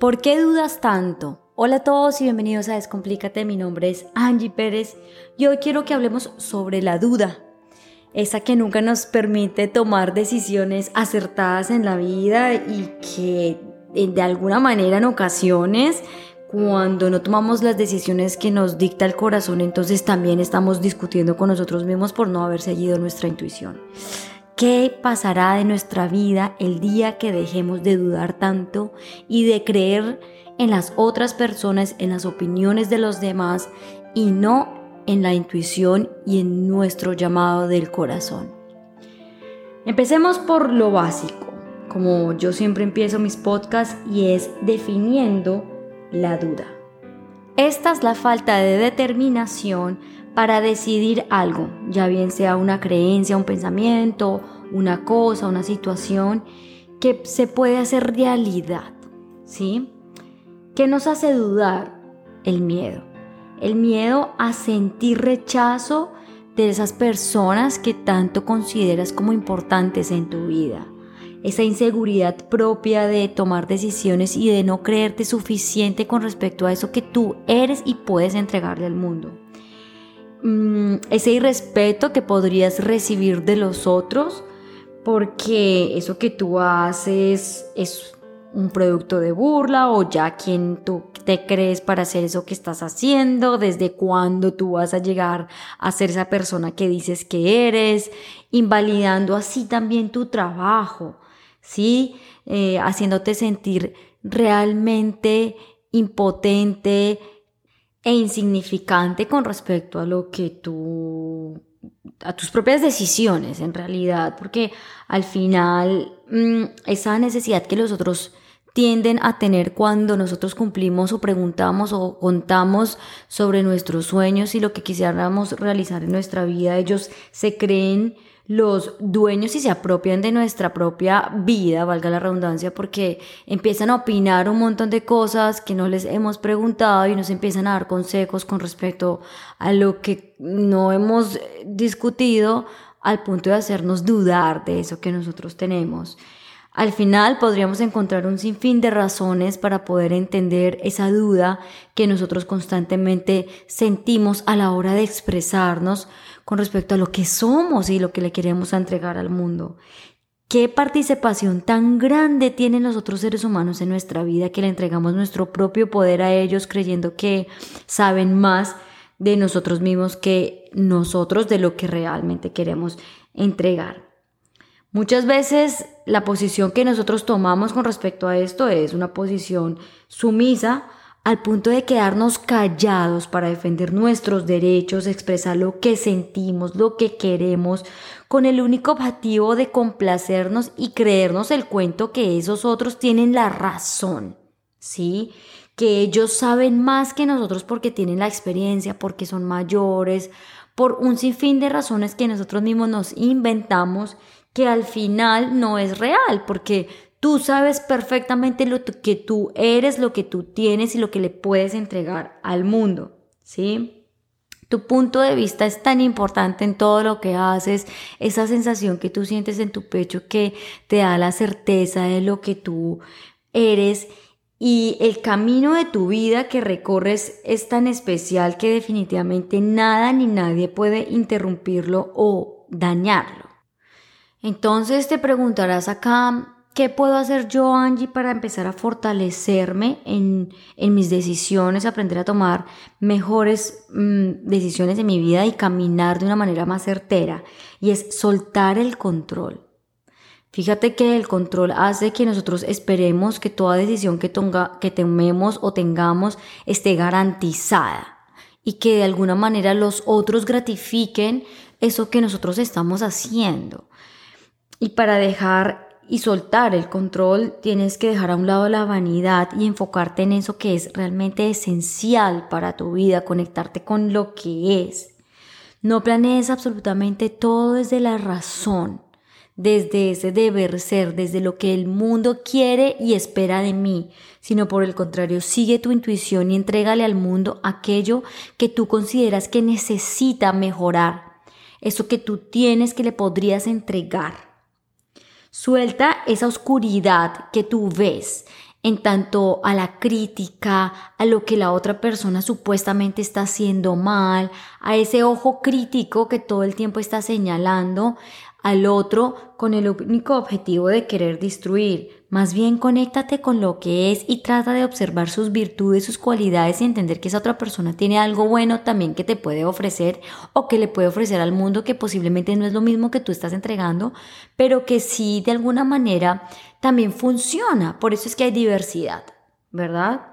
¿Por qué dudas tanto? Hola a todos y bienvenidos a Descomplícate. Mi nombre es Angie Pérez y hoy quiero que hablemos sobre la duda. Esa que nunca nos permite tomar decisiones acertadas en la vida y que de alguna manera en ocasiones cuando no tomamos las decisiones que nos dicta el corazón, entonces también estamos discutiendo con nosotros mismos por no haber seguido nuestra intuición. ¿Qué pasará de nuestra vida el día que dejemos de dudar tanto y de creer en las otras personas, en las opiniones de los demás y no en la intuición y en nuestro llamado del corazón? Empecemos por lo básico, como yo siempre empiezo mis podcasts y es definiendo la duda. Esta es la falta de determinación para decidir algo, ya bien sea una creencia, un pensamiento, una cosa, una situación que se puede hacer realidad, ¿sí? ¿Qué nos hace dudar? El miedo. El miedo a sentir rechazo de esas personas que tanto consideras como importantes en tu vida. Esa inseguridad propia de tomar decisiones y de no creerte suficiente con respecto a eso que tú eres y puedes entregarle al mundo. Mm, ese irrespeto que podrías recibir de los otros porque eso que tú haces es un producto de burla o ya quien tú te crees para hacer eso que estás haciendo, desde cuándo tú vas a llegar a ser esa persona que dices que eres, invalidando así también tu trabajo, ¿sí? Eh, haciéndote sentir realmente impotente, e insignificante con respecto a lo que tú, a tus propias decisiones en realidad, porque al final mm, esa necesidad que los otros tienden a tener cuando nosotros cumplimos o preguntamos o contamos sobre nuestros sueños y lo que quisiéramos realizar en nuestra vida, ellos se creen los dueños y se apropian de nuestra propia vida, valga la redundancia, porque empiezan a opinar un montón de cosas que no les hemos preguntado y nos empiezan a dar consejos con respecto a lo que no hemos discutido al punto de hacernos dudar de eso que nosotros tenemos. Al final podríamos encontrar un sinfín de razones para poder entender esa duda que nosotros constantemente sentimos a la hora de expresarnos con respecto a lo que somos y lo que le queremos entregar al mundo. ¿Qué participación tan grande tienen los otros seres humanos en nuestra vida que le entregamos nuestro propio poder a ellos creyendo que saben más de nosotros mismos que nosotros de lo que realmente queremos entregar? Muchas veces la posición que nosotros tomamos con respecto a esto es una posición sumisa al punto de quedarnos callados para defender nuestros derechos, expresar lo que sentimos, lo que queremos, con el único objetivo de complacernos y creernos el cuento que esos otros tienen la razón, ¿sí? Que ellos saben más que nosotros porque tienen la experiencia, porque son mayores, por un sinfín de razones que nosotros mismos nos inventamos que al final no es real, porque Tú sabes perfectamente lo que tú eres, lo que tú tienes y lo que le puedes entregar al mundo, ¿sí? Tu punto de vista es tan importante en todo lo que haces, esa sensación que tú sientes en tu pecho que te da la certeza de lo que tú eres y el camino de tu vida que recorres es tan especial que definitivamente nada ni nadie puede interrumpirlo o dañarlo. Entonces te preguntarás acá, ¿Qué puedo hacer yo, Angie, para empezar a fortalecerme en, mis decisiones, aprender a tomar mejores mm, decisiones en mi vida y caminar de una manera más certera? Y es soltar el control. Fíjate que el control hace que nosotros esperemos que toda decisión que, que tomemos o tengamos esté garantizada y que de alguna manera los otros gratifiquen eso que nosotros estamos haciendo. Y para dejar y soltar el control, tienes que dejar a un lado la vanidad y enfocarte en eso que es realmente esencial para tu vida, conectarte con lo que es. No planees absolutamente todo desde la razón, desde ese deber ser, desde lo que el mundo quiere y espera de mí, sino por el contrario, sigue tu intuición y entrégale al mundo aquello que tú consideras que necesita mejorar, eso que tú tienes que le podrías entregar. Suelta esa oscuridad que tú ves, en tanto a la crítica, a lo que la otra persona supuestamente está haciendo mal, a ese ojo crítico que todo el tiempo está señalando al otro con el único objetivo de querer destruir. Más bien conéctate con lo que es y trata de observar sus virtudes, sus cualidades y entender que esa otra persona tiene algo bueno también que te puede ofrecer o que le puede ofrecer al mundo que posiblemente no es lo mismo que tú estás entregando, pero que sí de alguna manera también funciona. Por eso es que hay diversidad, ¿verdad?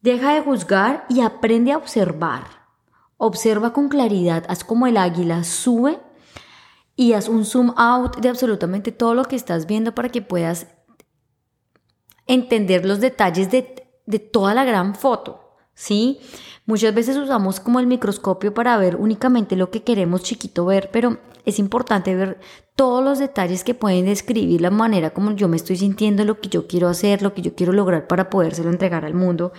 Deja de juzgar y aprende a observar. Observa con claridad, haz como el águila, sube y haz un zoom out de absolutamente todo lo que estás viendo para que puedas entender los detalles de, de toda la gran foto, ¿sí? Muchas veces usamos como el microscopio para ver únicamente lo que queremos chiquito ver, pero es importante ver todos los detalles que pueden describir la manera como yo me estoy sintiendo, lo que yo quiero hacer, lo que yo quiero lograr para podérselo entregar al mundo,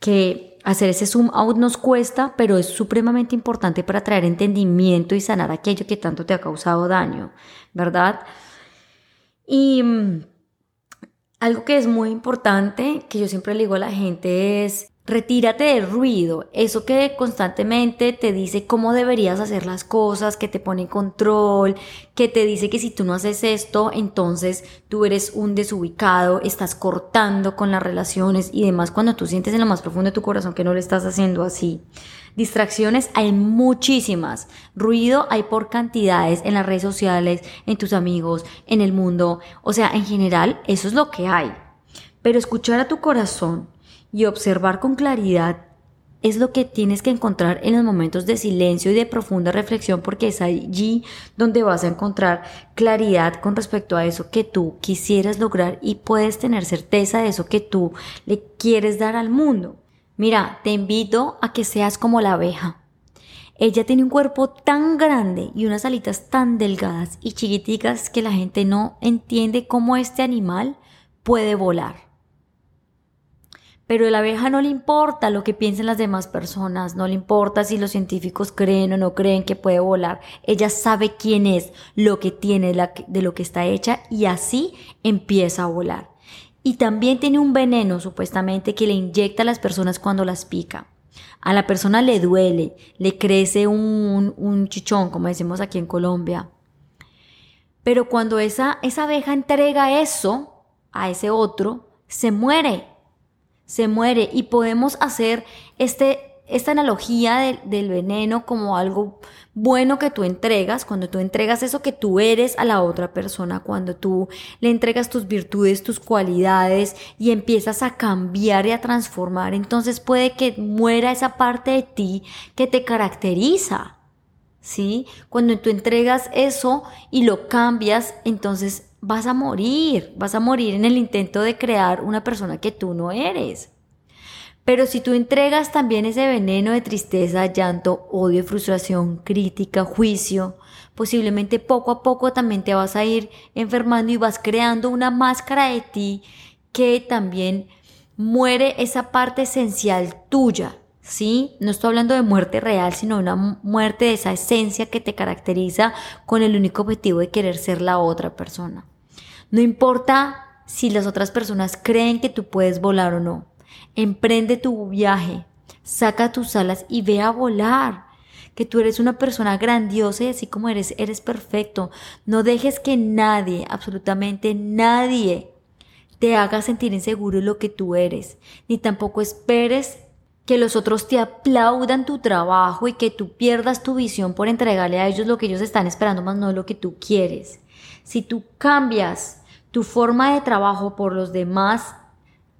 que hacer ese zoom out nos cuesta, pero es supremamente importante para traer entendimiento y sanar aquello que tanto te ha causado daño, ¿verdad? Y mm, algo que es muy importante, que yo siempre le digo a la gente es, retírate del ruido, eso que constantemente te dice cómo deberías hacer las cosas, que te pone en control, que te dice que si tú no haces esto, entonces tú eres un desubicado, estás cortando con las relaciones y demás cuando tú sientes en lo más profundo de tu corazón que no lo estás haciendo así. Distracciones hay muchísimas. Ruido hay por cantidades en las redes sociales, en tus amigos, en el mundo. O sea, en general, eso es lo que hay. Pero escuchar a tu corazón y observar con claridad es lo que tienes que encontrar en los momentos de silencio y de profunda reflexión porque es allí donde vas a encontrar claridad con respecto a eso que tú quisieras lograr y puedes tener certeza de eso que tú le quieres dar al mundo. Mira, te invito a que seas como la abeja. Ella tiene un cuerpo tan grande y unas alitas tan delgadas y chiquiticas que la gente no entiende cómo este animal puede volar. Pero a la abeja no le importa lo que piensen las demás personas, no le importa si los científicos creen o no creen que puede volar. Ella sabe quién es, lo que tiene, de lo que está hecha y así empieza a volar y también tiene un veneno supuestamente que le inyecta a las personas cuando las pica. A la persona le duele, le crece un, un chichón, como decimos aquí en Colombia. Pero cuando esa, esa abeja entrega eso a ese otro, se muere. Se muere y podemos hacer este esta analogía del veneno como algo bueno que tú entregas, cuando tú entregas eso que tú eres a la otra persona, cuando tú le entregas tus virtudes, tus cualidades y empiezas a cambiar y a transformar, entonces puede que muera esa parte de ti que te caracteriza. ¿Sí? Cuando tú entregas eso y lo cambias, entonces vas a morir, vas a morir en el intento de crear una persona que tú no eres. Pero si tú entregas también ese veneno de tristeza, llanto, odio, frustración, crítica, juicio, posiblemente poco a poco también te vas a ir enfermando y vas creando una máscara de ti que también muere esa parte esencial tuya. ¿Sí? No estoy hablando de muerte real, sino una muerte de esa esencia que te caracteriza con el único objetivo de querer ser la otra persona. No importa si las otras personas creen que tú puedes volar o no. Emprende tu viaje, saca tus alas y ve a volar. Que tú eres una persona grandiosa y así como eres, eres perfecto. No dejes que nadie, absolutamente nadie, te haga sentir inseguro lo que tú eres. Ni tampoco esperes que los otros te aplaudan tu trabajo y que tú pierdas tu visión por entregarle a ellos lo que ellos están esperando, más no lo que tú quieres. Si tú cambias tu forma de trabajo por los demás,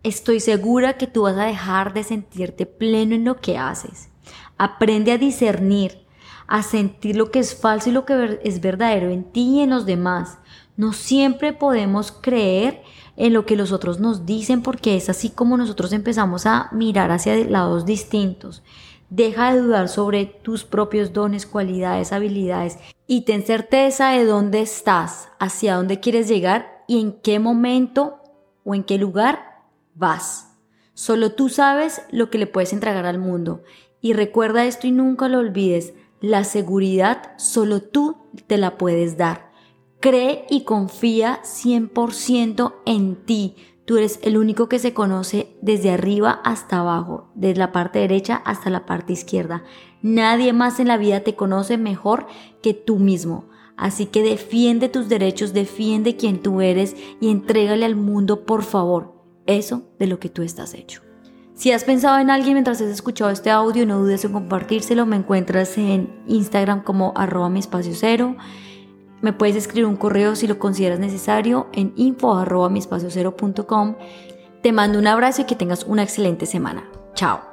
Estoy segura que tú vas a dejar de sentirte pleno en lo que haces. Aprende a discernir, a sentir lo que es falso y lo que es verdadero en ti y en los demás. No siempre podemos creer en lo que los otros nos dicen porque es así como nosotros empezamos a mirar hacia lados distintos. Deja de dudar sobre tus propios dones, cualidades, habilidades y ten certeza de dónde estás, hacia dónde quieres llegar y en qué momento o en qué lugar vas. Solo tú sabes lo que le puedes entregar al mundo. Y recuerda esto y nunca lo olvides. La seguridad solo tú te la puedes dar. Cree y confía 100% en ti. Tú eres el único que se conoce desde arriba hasta abajo, desde la parte derecha hasta la parte izquierda. Nadie más en la vida te conoce mejor que tú mismo. Así que defiende tus derechos, defiende quien tú eres y entrégale al mundo, por favor, eso de lo que tú estás hecho. Si has pensado en alguien mientras has escuchado este audio, no dudes en compartírselo. Me encuentras en Instagram como arroba mi espacio cero. Me puedes escribir un correo si lo consideras necesario en info arroba mi espacio cero Te mando un abrazo y que tengas una excelente semana. Chao.